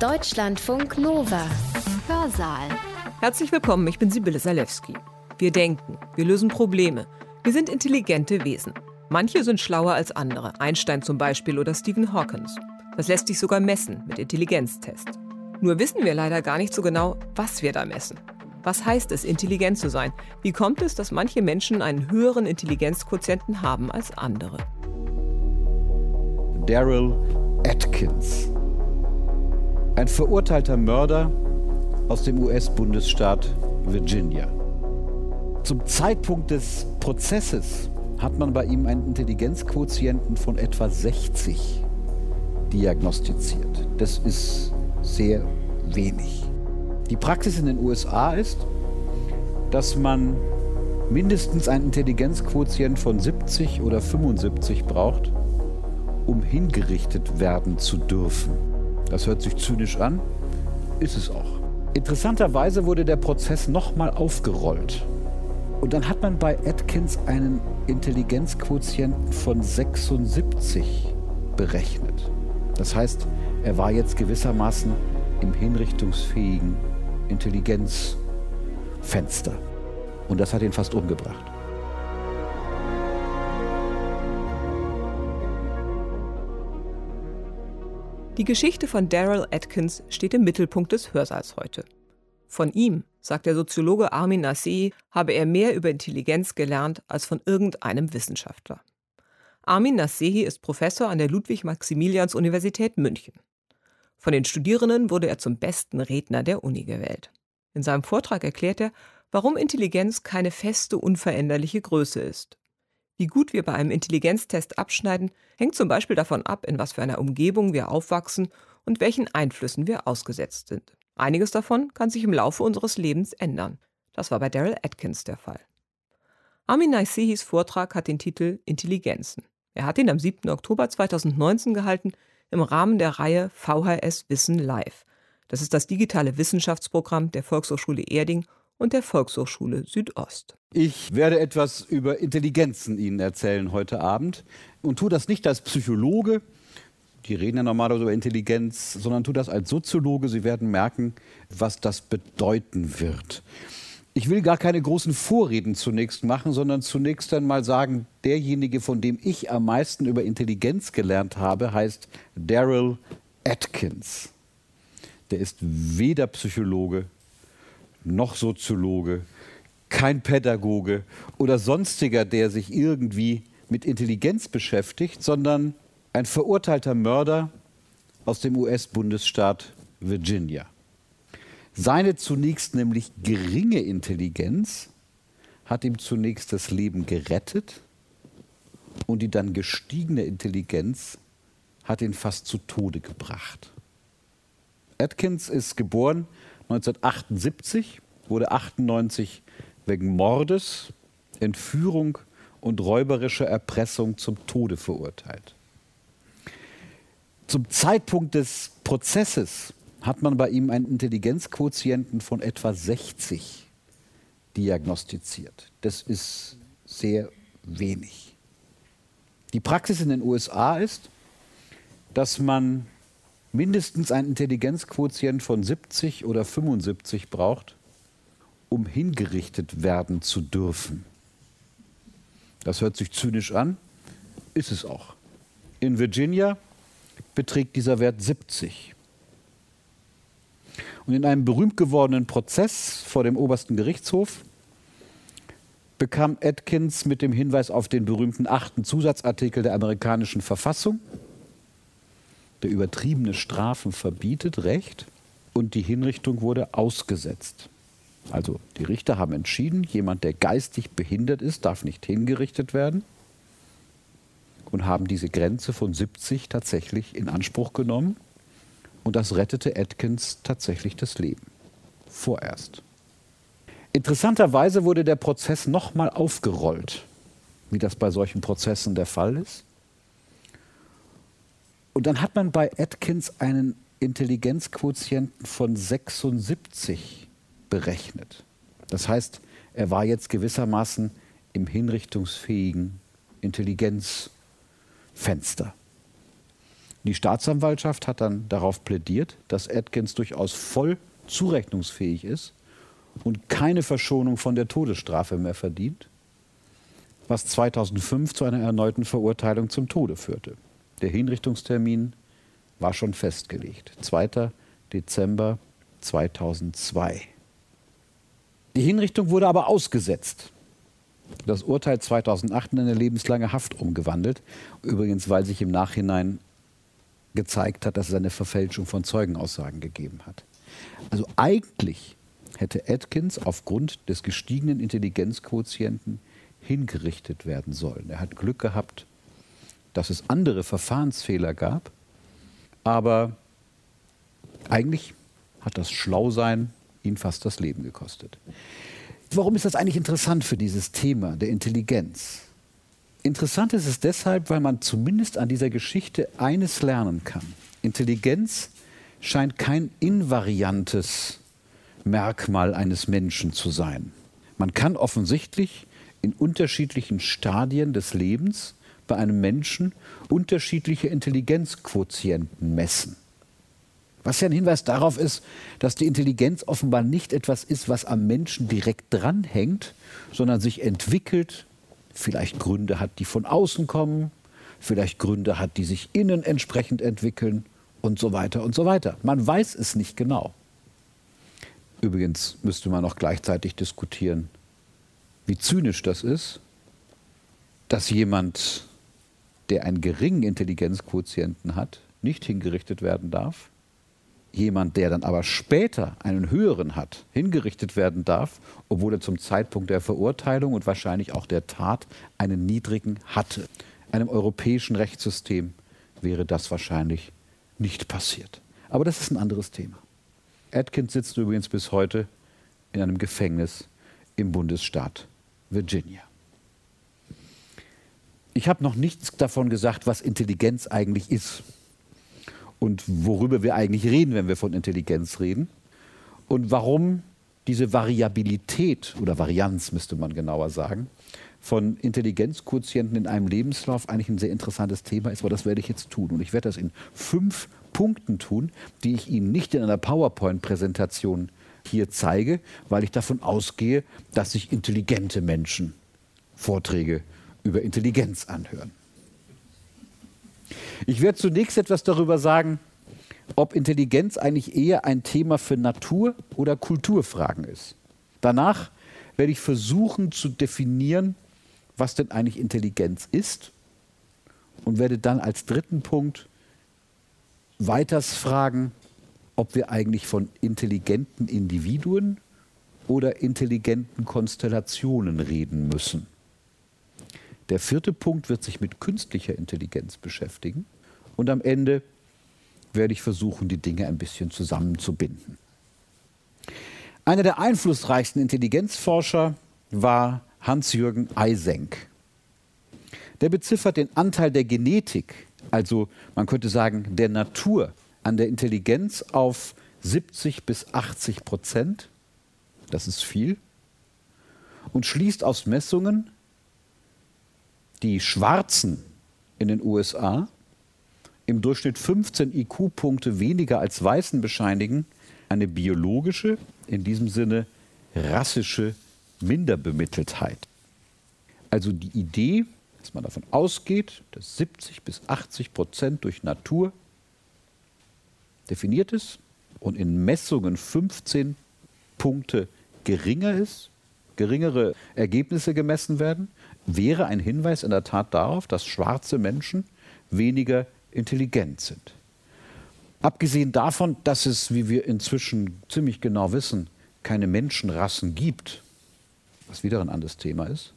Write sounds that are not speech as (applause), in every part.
Deutschlandfunk Nova. Hörsaal. Herzlich willkommen, ich bin Sibylle Salewski. Wir denken, wir lösen Probleme. Wir sind intelligente Wesen. Manche sind schlauer als andere, Einstein zum Beispiel oder Stephen Hawkins. Das lässt sich sogar messen mit Intelligenztests. Nur wissen wir leider gar nicht so genau, was wir da messen. Was heißt es, intelligent zu sein? Wie kommt es, dass manche Menschen einen höheren Intelligenzquotienten haben als andere? Daryl Atkins. Ein verurteilter Mörder aus dem US-Bundesstaat Virginia. Zum Zeitpunkt des Prozesses hat man bei ihm einen Intelligenzquotienten von etwa 60 diagnostiziert. Das ist sehr wenig. Die Praxis in den USA ist, dass man mindestens einen Intelligenzquotient von 70 oder 75 braucht, um hingerichtet werden zu dürfen. Das hört sich zynisch an, ist es auch. Interessanterweise wurde der Prozess nochmal aufgerollt. Und dann hat man bei Atkins einen Intelligenzquotienten von 76 berechnet. Das heißt, er war jetzt gewissermaßen im hinrichtungsfähigen Intelligenzfenster. Und das hat ihn fast umgebracht. Die Geschichte von Daryl Atkins steht im Mittelpunkt des Hörsaals heute. Von ihm, sagt der Soziologe Armin Nassei, habe er mehr über Intelligenz gelernt als von irgendeinem Wissenschaftler. Armin Nassei ist Professor an der Ludwig-Maximilians-Universität München. Von den Studierenden wurde er zum besten Redner der Uni gewählt. In seinem Vortrag erklärt er, warum Intelligenz keine feste, unveränderliche Größe ist. Wie gut wir bei einem Intelligenztest abschneiden, hängt zum Beispiel davon ab, in was für einer Umgebung wir aufwachsen und welchen Einflüssen wir ausgesetzt sind. Einiges davon kann sich im Laufe unseres Lebens ändern. Das war bei Daryl Atkins der Fall. Amin Naisehis Vortrag hat den Titel Intelligenzen. Er hat ihn am 7. Oktober 2019 gehalten im Rahmen der Reihe VHS Wissen Live. Das ist das digitale Wissenschaftsprogramm der Volkshochschule Erding und der Volkshochschule Südost. Ich werde etwas über Intelligenzen Ihnen erzählen heute Abend und tue das nicht als Psychologe, die reden ja normalerweise über Intelligenz, sondern tue das als Soziologe. Sie werden merken, was das bedeuten wird. Ich will gar keine großen Vorreden zunächst machen, sondern zunächst einmal sagen, derjenige, von dem ich am meisten über Intelligenz gelernt habe, heißt Daryl Atkins. Der ist weder Psychologe noch Soziologe, kein Pädagoge oder sonstiger, der sich irgendwie mit Intelligenz beschäftigt, sondern ein verurteilter Mörder aus dem US-Bundesstaat Virginia. Seine zunächst nämlich geringe Intelligenz hat ihm zunächst das Leben gerettet und die dann gestiegene Intelligenz hat ihn fast zu Tode gebracht. Atkins ist geboren 1978, wurde 98 wegen Mordes, Entführung und räuberischer Erpressung zum Tode verurteilt. Zum Zeitpunkt des Prozesses hat man bei ihm einen Intelligenzquotienten von etwa 60 diagnostiziert. Das ist sehr wenig. Die Praxis in den USA ist, dass man mindestens einen Intelligenzquotient von 70 oder 75 braucht, um hingerichtet werden zu dürfen. Das hört sich zynisch an, ist es auch. In Virginia beträgt dieser Wert 70. Und in einem berühmt gewordenen Prozess vor dem obersten Gerichtshof bekam Atkins mit dem Hinweis auf den berühmten achten Zusatzartikel der amerikanischen Verfassung, der übertriebene Strafen verbietet, Recht und die Hinrichtung wurde ausgesetzt. Also die Richter haben entschieden, jemand, der geistig behindert ist, darf nicht hingerichtet werden und haben diese Grenze von 70 tatsächlich in Anspruch genommen und das rettete Atkins tatsächlich das Leben. Vorerst. Interessanterweise wurde der Prozess nochmal aufgerollt, wie das bei solchen Prozessen der Fall ist. Und dann hat man bei Atkins einen Intelligenzquotienten von 76 berechnet. Das heißt, er war jetzt gewissermaßen im hinrichtungsfähigen Intelligenzfenster. Die Staatsanwaltschaft hat dann darauf plädiert, dass Atkins durchaus voll zurechnungsfähig ist und keine Verschonung von der Todesstrafe mehr verdient, was 2005 zu einer erneuten Verurteilung zum Tode führte. Der Hinrichtungstermin war schon festgelegt, 2. Dezember 2002. Die Hinrichtung wurde aber ausgesetzt. Das Urteil 2008 in eine lebenslange Haft umgewandelt, übrigens weil sich im Nachhinein gezeigt hat, dass es eine Verfälschung von Zeugenaussagen gegeben hat. Also eigentlich hätte Atkins aufgrund des gestiegenen Intelligenzquotienten hingerichtet werden sollen. Er hat Glück gehabt, dass es andere Verfahrensfehler gab, aber eigentlich hat das Schlausein ihn fast das Leben gekostet. Warum ist das eigentlich interessant für dieses Thema der Intelligenz? Interessant ist es deshalb, weil man zumindest an dieser Geschichte eines lernen kann. Intelligenz scheint kein invariantes Merkmal eines Menschen zu sein. Man kann offensichtlich in unterschiedlichen Stadien des Lebens bei einem Menschen unterschiedliche Intelligenzquotienten messen. Was ja ein Hinweis darauf ist, dass die Intelligenz offenbar nicht etwas ist, was am Menschen direkt dranhängt, sondern sich entwickelt, vielleicht Gründe hat, die von außen kommen, vielleicht Gründe hat, die sich innen entsprechend entwickeln und so weiter und so weiter. Man weiß es nicht genau. Übrigens müsste man auch gleichzeitig diskutieren, wie zynisch das ist, dass jemand, der einen geringen Intelligenzquotienten hat, nicht hingerichtet werden darf. Jemand, der dann aber später einen höheren hat, hingerichtet werden darf, obwohl er zum Zeitpunkt der Verurteilung und wahrscheinlich auch der Tat einen niedrigen hatte. Einem europäischen Rechtssystem wäre das wahrscheinlich nicht passiert. Aber das ist ein anderes Thema. Atkins sitzt übrigens bis heute in einem Gefängnis im Bundesstaat Virginia. Ich habe noch nichts davon gesagt, was Intelligenz eigentlich ist und worüber wir eigentlich reden, wenn wir von Intelligenz reden und warum diese Variabilität oder Varianz müsste man genauer sagen von Intelligenzquotienten in einem Lebenslauf eigentlich ein sehr interessantes Thema ist, aber das werde ich jetzt tun und ich werde das in fünf Punkten tun, die ich Ihnen nicht in einer PowerPoint-Präsentation hier zeige, weil ich davon ausgehe, dass sich intelligente Menschen Vorträge über Intelligenz anhören. Ich werde zunächst etwas darüber sagen, ob Intelligenz eigentlich eher ein Thema für Natur- oder Kulturfragen ist. Danach werde ich versuchen zu definieren, was denn eigentlich Intelligenz ist und werde dann als dritten Punkt weiters fragen, ob wir eigentlich von intelligenten Individuen oder intelligenten Konstellationen reden müssen. Der vierte Punkt wird sich mit künstlicher Intelligenz beschäftigen und am Ende werde ich versuchen, die Dinge ein bisschen zusammenzubinden. Einer der einflussreichsten Intelligenzforscher war Hans-Jürgen Eysenck. Der beziffert den Anteil der Genetik also man könnte sagen, der Natur an der Intelligenz auf 70 bis 80 Prozent. Das ist viel. Und schließt aus Messungen die Schwarzen in den USA im Durchschnitt 15 IQ-Punkte weniger als Weißen bescheinigen, eine biologische, in diesem Sinne rassische Minderbemitteltheit. Also die Idee, dass man davon ausgeht, dass 70 bis 80 Prozent durch Natur definiert ist und in Messungen 15 Punkte geringer ist, geringere Ergebnisse gemessen werden, wäre ein Hinweis in der Tat darauf, dass schwarze Menschen weniger intelligent sind. Abgesehen davon, dass es, wie wir inzwischen ziemlich genau wissen, keine Menschenrassen gibt, was wieder ein anderes Thema ist,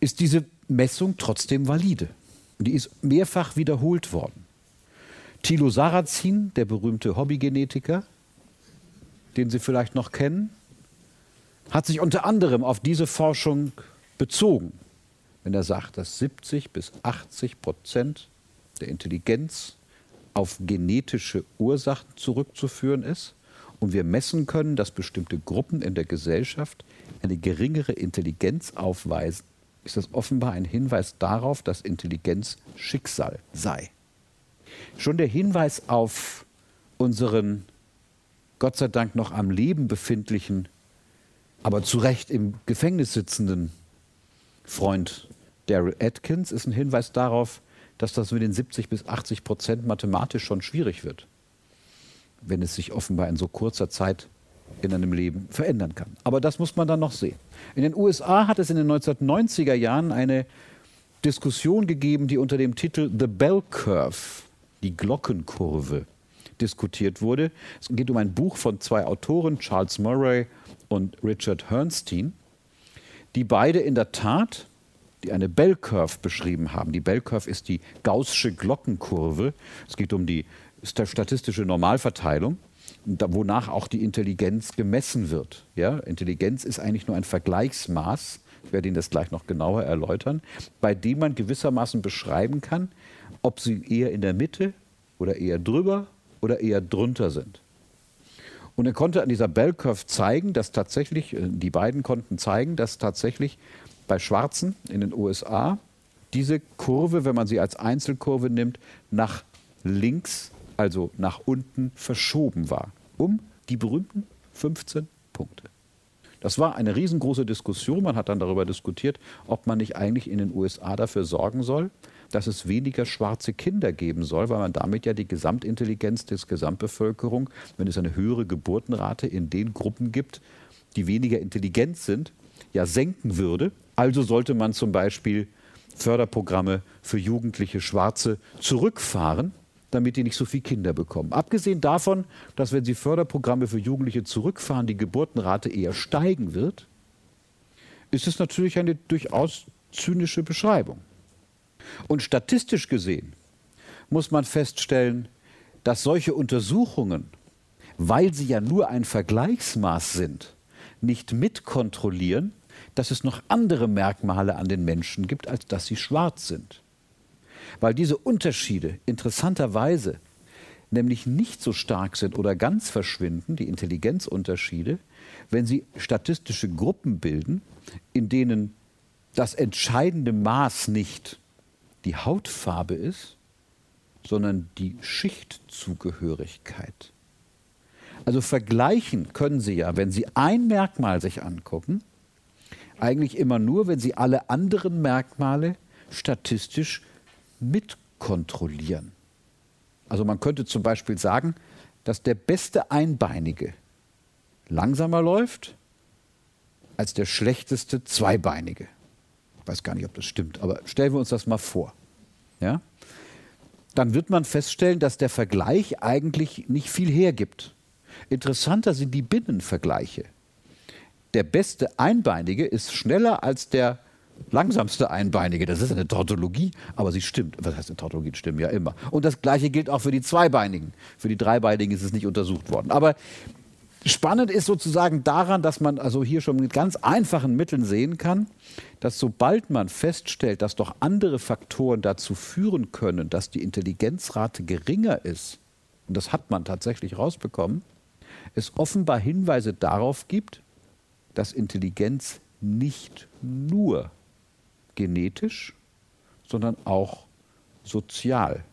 ist diese Messung trotzdem valide. Die ist mehrfach wiederholt worden. Thilo Sarrazin, der berühmte Hobbygenetiker, den Sie vielleicht noch kennen, hat sich unter anderem auf diese Forschung bezogen, wenn er sagt, dass 70 bis 80 Prozent der Intelligenz auf genetische Ursachen zurückzuführen ist und wir messen können, dass bestimmte Gruppen in der Gesellschaft eine geringere Intelligenz aufweisen ist das offenbar ein Hinweis darauf, dass Intelligenz Schicksal sei. Schon der Hinweis auf unseren Gott sei Dank noch am Leben befindlichen, aber zu Recht im Gefängnis sitzenden Freund Daryl Atkins ist ein Hinweis darauf, dass das mit den 70 bis 80 Prozent mathematisch schon schwierig wird, wenn es sich offenbar in so kurzer Zeit in einem Leben verändern kann. Aber das muss man dann noch sehen. In den USA hat es in den 1990er Jahren eine Diskussion gegeben, die unter dem Titel The Bell Curve, die Glockenkurve, diskutiert wurde. Es geht um ein Buch von zwei Autoren, Charles Murray und Richard Herrnstein, die beide in der Tat die eine Bell Curve beschrieben haben. Die Bell Curve ist die gaußsche Glockenkurve. Es geht um die statistische Normalverteilung, wonach auch die Intelligenz gemessen wird. Ja? Intelligenz ist eigentlich nur ein Vergleichsmaß, ich werde Ihnen das gleich noch genauer erläutern, bei dem man gewissermaßen beschreiben kann, ob sie eher in der Mitte oder eher drüber oder eher drunter sind. Und er konnte an dieser Bell Curve zeigen, dass tatsächlich, äh, die beiden konnten zeigen, dass tatsächlich bei Schwarzen in den USA diese Kurve, wenn man sie als Einzelkurve nimmt, nach links, also nach unten verschoben war. Um die berühmten 15 Punkte. Das war eine riesengroße Diskussion. Man hat dann darüber diskutiert, ob man nicht eigentlich in den USA dafür sorgen soll, dass es weniger schwarze Kinder geben soll, weil man damit ja die Gesamtintelligenz der Gesamtbevölkerung, wenn es eine höhere Geburtenrate in den Gruppen gibt, die weniger intelligent sind, ja senken würde. Also sollte man zum Beispiel Förderprogramme für jugendliche Schwarze zurückfahren, damit die nicht so viele Kinder bekommen. Abgesehen davon, dass wenn Sie Förderprogramme für Jugendliche zurückfahren, die Geburtenrate eher steigen wird, ist es natürlich eine durchaus zynische Beschreibung. Und statistisch gesehen muss man feststellen, dass solche Untersuchungen, weil sie ja nur ein Vergleichsmaß sind, nicht mitkontrollieren, dass es noch andere Merkmale an den Menschen gibt, als dass sie schwarz sind. Weil diese Unterschiede interessanterweise nämlich nicht so stark sind oder ganz verschwinden, die Intelligenzunterschiede, wenn sie statistische Gruppen bilden, in denen das entscheidende Maß nicht die Hautfarbe ist, sondern die Schichtzugehörigkeit. Also vergleichen können Sie ja, wenn Sie ein Merkmal sich angucken, eigentlich immer nur, wenn Sie alle anderen Merkmale statistisch mitkontrollieren. Also man könnte zum Beispiel sagen, dass der beste Einbeinige langsamer läuft als der schlechteste Zweibeinige. Weiß gar nicht, ob das stimmt, aber stellen wir uns das mal vor. Ja? Dann wird man feststellen, dass der Vergleich eigentlich nicht viel hergibt. Interessanter sind die Binnenvergleiche. Der beste Einbeinige ist schneller als der langsamste Einbeinige. Das ist eine Tautologie, aber sie stimmt. Was heißt eine Tautologie? Stimmen ja immer. Und das Gleiche gilt auch für die Zweibeinigen. Für die Dreibeinigen ist es nicht untersucht worden. Aber spannend ist sozusagen daran, dass man also hier schon mit ganz einfachen Mitteln sehen kann, dass sobald man feststellt, dass doch andere Faktoren dazu führen können, dass die Intelligenzrate geringer ist, und das hat man tatsächlich rausbekommen, es offenbar Hinweise darauf gibt, dass Intelligenz nicht nur genetisch, sondern auch sozial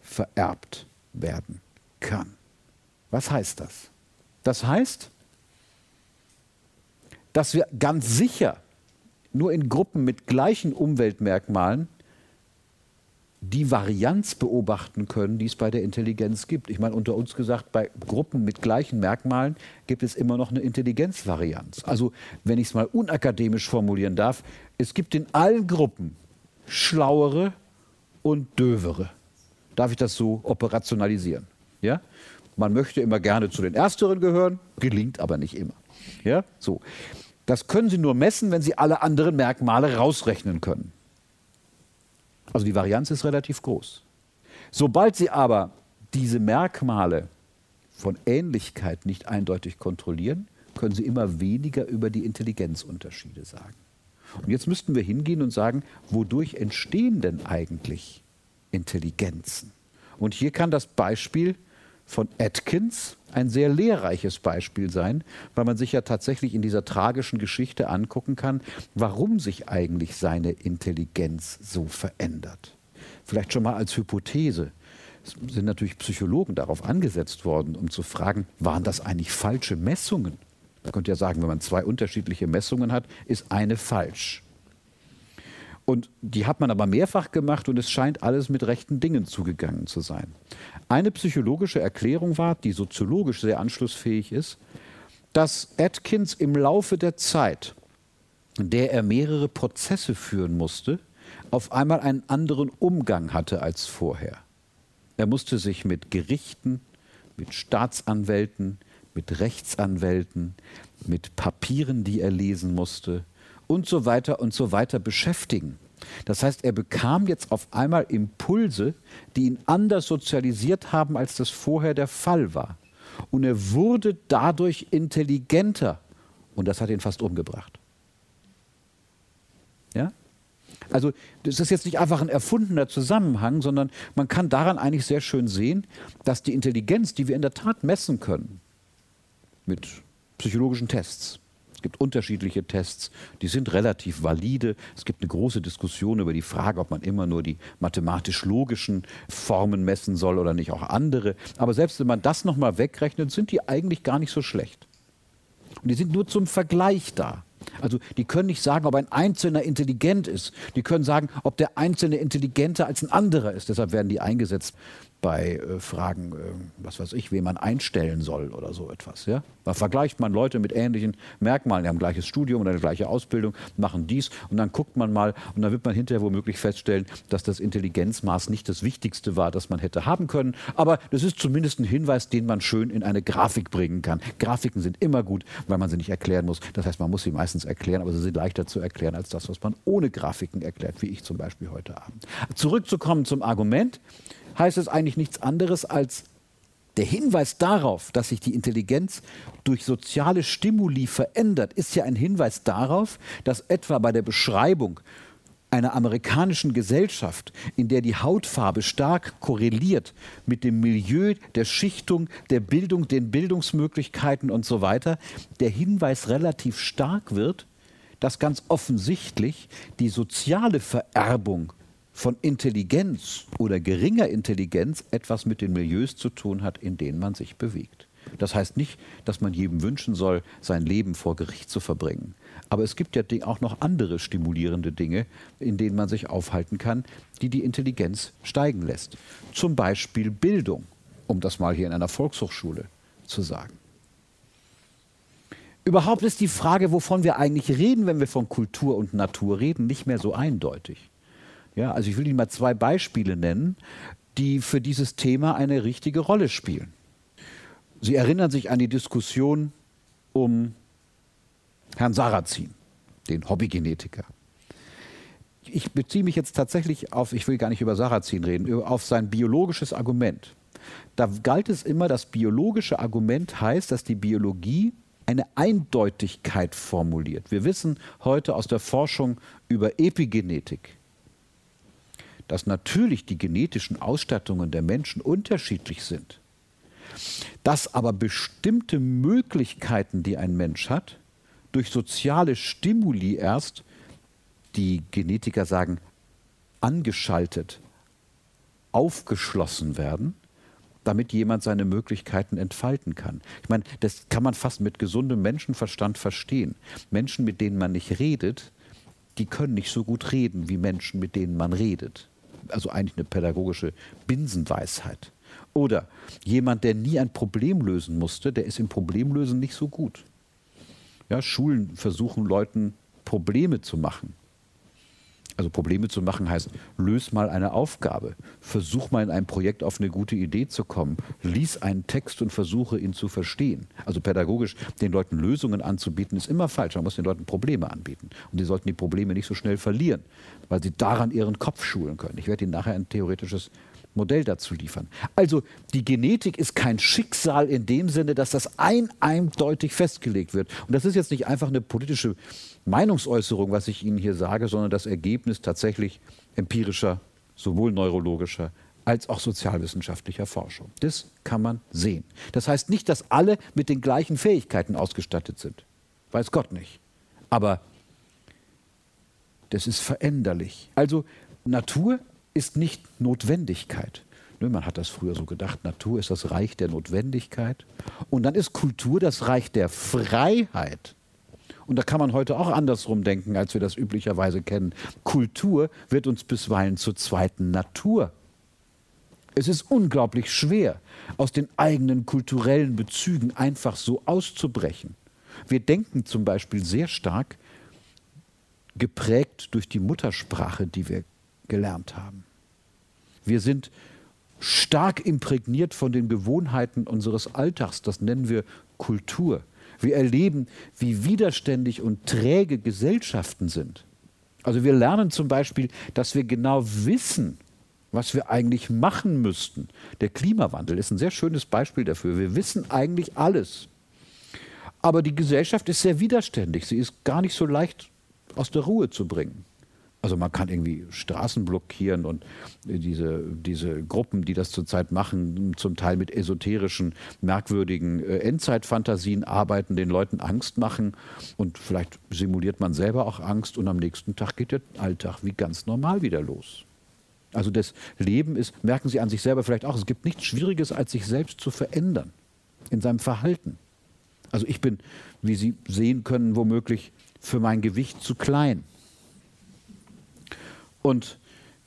vererbt werden kann. Was heißt das? Das heißt, dass wir ganz sicher nur in Gruppen mit gleichen Umweltmerkmalen die Varianz beobachten können, die es bei der Intelligenz gibt. Ich meine, unter uns gesagt, bei Gruppen mit gleichen Merkmalen gibt es immer noch eine Intelligenzvarianz. Also, wenn ich es mal unakademisch formulieren darf, es gibt in allen Gruppen schlauere und dövere. Darf ich das so operationalisieren? Ja? Man möchte immer gerne zu den Ersteren gehören, gelingt aber nicht immer. Ja? So. Das können Sie nur messen, wenn Sie alle anderen Merkmale rausrechnen können. Also die Varianz ist relativ groß. Sobald Sie aber diese Merkmale von Ähnlichkeit nicht eindeutig kontrollieren, können Sie immer weniger über die Intelligenzunterschiede sagen. Und jetzt müssten wir hingehen und sagen, wodurch entstehen denn eigentlich Intelligenzen? Und hier kann das Beispiel von Atkins ein sehr lehrreiches Beispiel sein, weil man sich ja tatsächlich in dieser tragischen Geschichte angucken kann, warum sich eigentlich seine Intelligenz so verändert. Vielleicht schon mal als Hypothese. Es sind natürlich Psychologen darauf angesetzt worden, um zu fragen, waren das eigentlich falsche Messungen? Man könnte ja sagen, wenn man zwei unterschiedliche Messungen hat, ist eine falsch. Und die hat man aber mehrfach gemacht und es scheint alles mit rechten Dingen zugegangen zu sein. Eine psychologische Erklärung war, die soziologisch sehr anschlussfähig ist, dass Atkins im Laufe der Zeit, in der er mehrere Prozesse führen musste, auf einmal einen anderen Umgang hatte als vorher. Er musste sich mit Gerichten, mit Staatsanwälten, mit Rechtsanwälten, mit Papieren, die er lesen musste und so weiter und so weiter beschäftigen. Das heißt, er bekam jetzt auf einmal Impulse, die ihn anders sozialisiert haben, als das vorher der Fall war. Und er wurde dadurch intelligenter. Und das hat ihn fast umgebracht. Ja? Also das ist jetzt nicht einfach ein erfundener Zusammenhang, sondern man kann daran eigentlich sehr schön sehen, dass die Intelligenz, die wir in der Tat messen können, mit psychologischen Tests, es gibt unterschiedliche Tests, die sind relativ valide. Es gibt eine große Diskussion über die Frage, ob man immer nur die mathematisch-logischen Formen messen soll oder nicht auch andere. Aber selbst wenn man das nochmal wegrechnet, sind die eigentlich gar nicht so schlecht. Und die sind nur zum Vergleich da. Also die können nicht sagen, ob ein Einzelner intelligent ist. Die können sagen, ob der Einzelne intelligenter als ein anderer ist. Deshalb werden die eingesetzt bei äh, Fragen, äh, was weiß ich, wen man einstellen soll oder so etwas. Ja? Da vergleicht man Leute mit ähnlichen Merkmalen, die haben gleiches Studium oder eine gleiche Ausbildung, machen dies und dann guckt man mal und dann wird man hinterher womöglich feststellen, dass das Intelligenzmaß nicht das Wichtigste war, das man hätte haben können. Aber das ist zumindest ein Hinweis, den man schön in eine Grafik bringen kann. Grafiken sind immer gut, weil man sie nicht erklären muss. Das heißt, man muss sie meistens erklären, aber sie sind leichter zu erklären als das, was man ohne Grafiken erklärt, wie ich zum Beispiel heute Abend. Zurückzukommen zum Argument heißt es eigentlich nichts anderes als der Hinweis darauf, dass sich die Intelligenz durch soziale Stimuli verändert, ist ja ein Hinweis darauf, dass etwa bei der Beschreibung einer amerikanischen Gesellschaft, in der die Hautfarbe stark korreliert mit dem Milieu, der Schichtung, der Bildung, den Bildungsmöglichkeiten und so weiter, der Hinweis relativ stark wird, dass ganz offensichtlich die soziale Vererbung von Intelligenz oder geringer Intelligenz etwas mit den Milieus zu tun hat, in denen man sich bewegt. Das heißt nicht, dass man jedem wünschen soll, sein Leben vor Gericht zu verbringen. Aber es gibt ja auch noch andere stimulierende Dinge, in denen man sich aufhalten kann, die die Intelligenz steigen lässt. Zum Beispiel Bildung, um das mal hier in einer Volkshochschule zu sagen. Überhaupt ist die Frage, wovon wir eigentlich reden, wenn wir von Kultur und Natur reden, nicht mehr so eindeutig. Ja, also ich will Ihnen mal zwei Beispiele nennen, die für dieses Thema eine richtige Rolle spielen. Sie erinnern sich an die Diskussion um Herrn Sarrazin, den Hobbygenetiker. Ich beziehe mich jetzt tatsächlich auf, ich will gar nicht über Sarrazin reden, auf sein biologisches Argument. Da galt es immer, das biologische Argument heißt, dass die Biologie eine Eindeutigkeit formuliert. Wir wissen heute aus der Forschung über Epigenetik, dass natürlich die genetischen Ausstattungen der Menschen unterschiedlich sind, dass aber bestimmte Möglichkeiten, die ein Mensch hat, durch soziale Stimuli erst, die Genetiker sagen, angeschaltet, aufgeschlossen werden, damit jemand seine Möglichkeiten entfalten kann. Ich meine, das kann man fast mit gesundem Menschenverstand verstehen. Menschen, mit denen man nicht redet, die können nicht so gut reden wie Menschen, mit denen man redet also eigentlich eine pädagogische Binsenweisheit. Oder jemand, der nie ein Problem lösen musste, der ist im Problemlösen nicht so gut. Ja, Schulen versuchen Leuten Probleme zu machen. Also Probleme zu machen heißt, löse mal eine Aufgabe, versuch mal in einem Projekt auf eine gute Idee zu kommen, lies einen Text und versuche ihn zu verstehen. Also pädagogisch den Leuten Lösungen anzubieten, ist immer falsch. Man muss den Leuten Probleme anbieten. Und sie sollten die Probleme nicht so schnell verlieren, weil sie daran ihren Kopf schulen können. Ich werde Ihnen nachher ein theoretisches Modell dazu liefern. Also die Genetik ist kein Schicksal in dem Sinne, dass das ein eindeutig festgelegt wird. Und das ist jetzt nicht einfach eine politische Meinungsäußerung, was ich Ihnen hier sage, sondern das Ergebnis tatsächlich empirischer, sowohl neurologischer als auch sozialwissenschaftlicher Forschung. Das kann man sehen. Das heißt nicht, dass alle mit den gleichen Fähigkeiten ausgestattet sind. Weiß Gott nicht. Aber das ist veränderlich. Also Natur ist nicht Notwendigkeit. Man hat das früher so gedacht, Natur ist das Reich der Notwendigkeit. Und dann ist Kultur das Reich der Freiheit. Und da kann man heute auch andersrum denken, als wir das üblicherweise kennen. Kultur wird uns bisweilen zur zweiten Natur. Es ist unglaublich schwer, aus den eigenen kulturellen Bezügen einfach so auszubrechen. Wir denken zum Beispiel sehr stark geprägt durch die Muttersprache, die wir gelernt haben. Wir sind stark imprägniert von den Gewohnheiten unseres Alltags, das nennen wir Kultur. Wir erleben, wie widerständig und träge Gesellschaften sind. Also wir lernen zum Beispiel, dass wir genau wissen, was wir eigentlich machen müssten. Der Klimawandel ist ein sehr schönes Beispiel dafür. Wir wissen eigentlich alles. Aber die Gesellschaft ist sehr widerständig. Sie ist gar nicht so leicht aus der Ruhe zu bringen. Also man kann irgendwie Straßen blockieren und diese, diese Gruppen, die das zurzeit machen, zum Teil mit esoterischen, merkwürdigen äh, Endzeitfantasien arbeiten, den Leuten Angst machen und vielleicht simuliert man selber auch Angst und am nächsten Tag geht der Alltag wie ganz normal wieder los. Also das Leben ist, merken Sie an sich selber vielleicht auch, es gibt nichts Schwieriges, als sich selbst zu verändern in seinem Verhalten. Also ich bin, wie Sie sehen können, womöglich für mein Gewicht zu klein. Und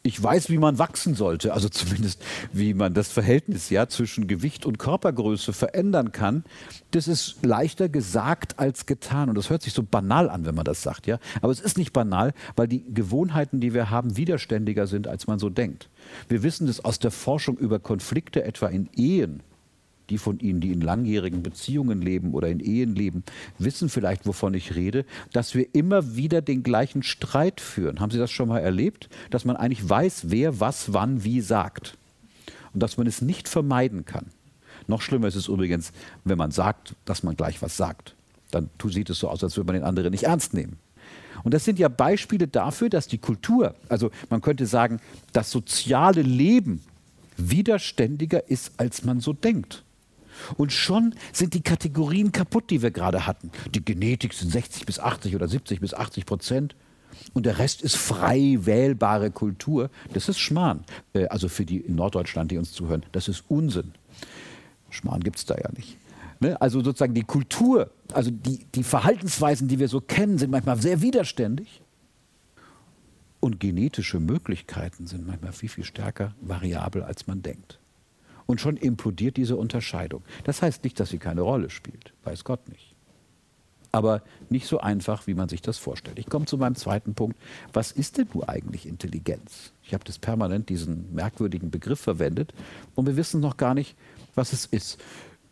ich weiß, wie man wachsen sollte, also zumindest wie man das Verhältnis ja zwischen Gewicht und Körpergröße verändern kann. Das ist leichter gesagt als getan und das hört sich so banal an, wenn man das sagt, ja. Aber es ist nicht banal, weil die Gewohnheiten, die wir haben, widerständiger sind, als man so denkt. Wir wissen das aus der Forschung über Konflikte etwa in Ehen die von Ihnen, die in langjährigen Beziehungen leben oder in Ehen leben, wissen vielleicht, wovon ich rede, dass wir immer wieder den gleichen Streit führen. Haben Sie das schon mal erlebt? Dass man eigentlich weiß, wer was wann wie sagt. Und dass man es nicht vermeiden kann. Noch schlimmer ist es übrigens, wenn man sagt, dass man gleich was sagt. Dann sieht es so aus, als würde man den anderen nicht ernst nehmen. Und das sind ja Beispiele dafür, dass die Kultur, also man könnte sagen, das soziale Leben widerständiger ist, als man so denkt. Und schon sind die Kategorien kaputt, die wir gerade hatten. Die Genetik sind 60 bis 80 oder 70 bis 80 Prozent. Und der Rest ist frei wählbare Kultur. Das ist Schmarrn. Äh, also für die in Norddeutschland, die uns zuhören, das ist Unsinn. Schmarrn gibt es da ja nicht. Ne? Also sozusagen die Kultur, also die, die Verhaltensweisen, die wir so kennen, sind manchmal sehr widerständig. Und genetische Möglichkeiten sind manchmal viel, viel stärker variabel, als man denkt. Und schon implodiert diese Unterscheidung. Das heißt nicht, dass sie keine Rolle spielt, weiß Gott nicht. Aber nicht so einfach, wie man sich das vorstellt. Ich komme zu meinem zweiten Punkt. Was ist denn nun eigentlich Intelligenz? Ich habe das permanent diesen merkwürdigen Begriff verwendet und wir wissen noch gar nicht, was es ist.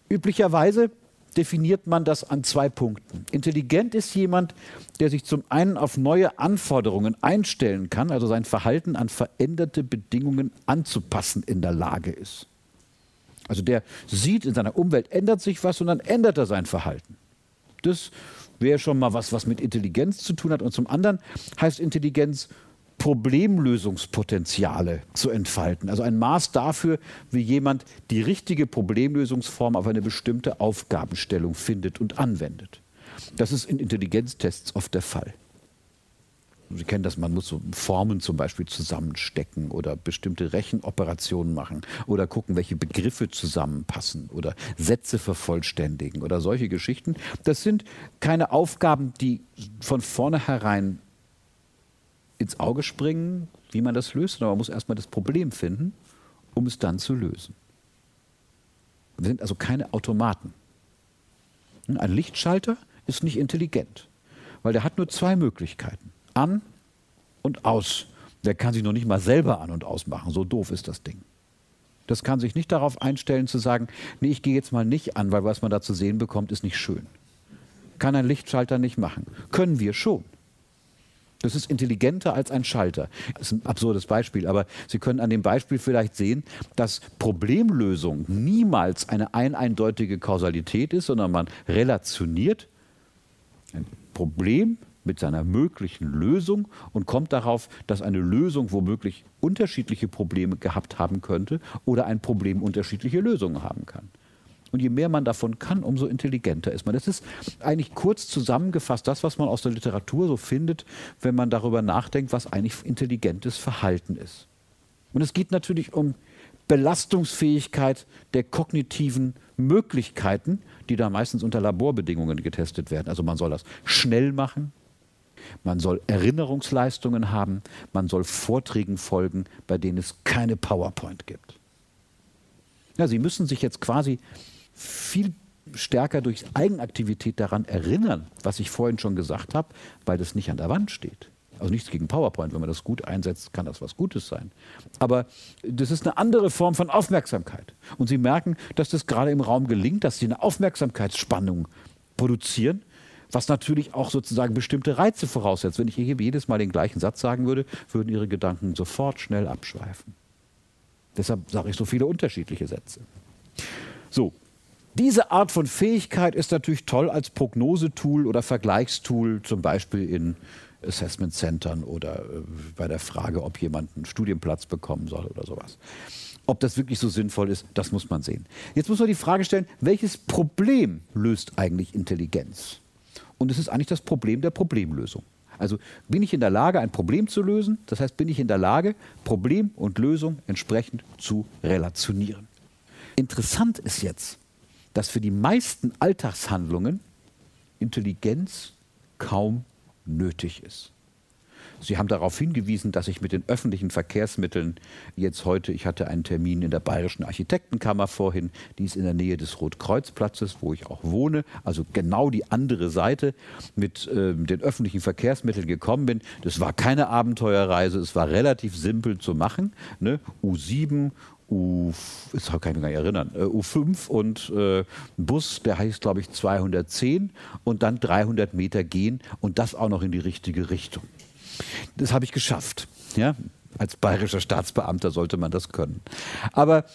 Üblicherweise definiert man das an zwei Punkten. Intelligent ist jemand, der sich zum einen auf neue Anforderungen einstellen kann, also sein Verhalten an veränderte Bedingungen anzupassen in der Lage ist. Also der sieht, in seiner Umwelt ändert sich was und dann ändert er sein Verhalten. Das wäre schon mal was, was mit Intelligenz zu tun hat. Und zum anderen heißt Intelligenz, Problemlösungspotenziale zu entfalten. Also ein Maß dafür, wie jemand die richtige Problemlösungsform auf eine bestimmte Aufgabenstellung findet und anwendet. Das ist in Intelligenztests oft der Fall. Sie kennen das, man muss so Formen zum Beispiel zusammenstecken oder bestimmte Rechenoperationen machen oder gucken, welche Begriffe zusammenpassen oder Sätze vervollständigen oder solche Geschichten. Das sind keine Aufgaben, die von vornherein ins Auge springen, wie man das löst, sondern man muss erstmal das Problem finden, um es dann zu lösen. Wir sind also keine Automaten. Ein Lichtschalter ist nicht intelligent, weil der hat nur zwei Möglichkeiten an und aus. Der kann sich noch nicht mal selber an und ausmachen. So doof ist das Ding. Das kann sich nicht darauf einstellen zu sagen, nee, ich gehe jetzt mal nicht an, weil was man da zu sehen bekommt, ist nicht schön. Kann ein Lichtschalter nicht machen. Können wir schon. Das ist intelligenter als ein Schalter. Das ist ein absurdes Beispiel, aber Sie können an dem Beispiel vielleicht sehen, dass Problemlösung niemals eine ein eindeutige Kausalität ist, sondern man relationiert ein Problem mit seiner möglichen Lösung und kommt darauf, dass eine Lösung womöglich unterschiedliche Probleme gehabt haben könnte oder ein Problem unterschiedliche Lösungen haben kann. Und je mehr man davon kann, umso intelligenter ist man. Das ist eigentlich kurz zusammengefasst das, was man aus der Literatur so findet, wenn man darüber nachdenkt, was eigentlich intelligentes Verhalten ist. Und es geht natürlich um Belastungsfähigkeit der kognitiven Möglichkeiten, die da meistens unter Laborbedingungen getestet werden. Also man soll das schnell machen, man soll Erinnerungsleistungen haben, man soll Vorträgen folgen, bei denen es keine PowerPoint gibt. Ja, Sie müssen sich jetzt quasi viel stärker durch Eigenaktivität daran erinnern, was ich vorhin schon gesagt habe, weil das nicht an der Wand steht. Also nichts gegen PowerPoint, wenn man das gut einsetzt, kann das was Gutes sein. Aber das ist eine andere Form von Aufmerksamkeit. Und Sie merken, dass das gerade im Raum gelingt, dass Sie eine Aufmerksamkeitsspannung produzieren, was natürlich auch sozusagen bestimmte Reize voraussetzt. Wenn ich jedes Mal den gleichen Satz sagen würde, würden Ihre Gedanken sofort schnell abschweifen. Deshalb sage ich so viele unterschiedliche Sätze. So, diese Art von Fähigkeit ist natürlich toll als Prognosetool oder Vergleichstool, zum Beispiel in Assessment Centern oder äh, bei der Frage, ob jemand einen Studienplatz bekommen soll oder sowas. Ob das wirklich so sinnvoll ist, das muss man sehen. Jetzt muss man die Frage stellen, welches Problem löst eigentlich Intelligenz? Und es ist eigentlich das Problem der Problemlösung. Also bin ich in der Lage, ein Problem zu lösen? Das heißt, bin ich in der Lage, Problem und Lösung entsprechend zu relationieren. Interessant ist jetzt, dass für die meisten Alltagshandlungen Intelligenz kaum nötig ist. Sie haben darauf hingewiesen, dass ich mit den öffentlichen Verkehrsmitteln jetzt heute, ich hatte einen Termin in der Bayerischen Architektenkammer vorhin, die ist in der Nähe des Rotkreuzplatzes, wo ich auch wohne, also genau die andere Seite, mit äh, den öffentlichen Verkehrsmitteln gekommen bin. Das war keine Abenteuerreise, es war relativ simpel zu machen. Ne? U7, U, das kann ich mich gar nicht erinnern, äh, U5 und äh, Bus, der heißt, glaube ich, 210 und dann 300 Meter gehen und das auch noch in die richtige Richtung. Das habe ich geschafft. Ja? Als bayerischer Staatsbeamter sollte man das können. Aber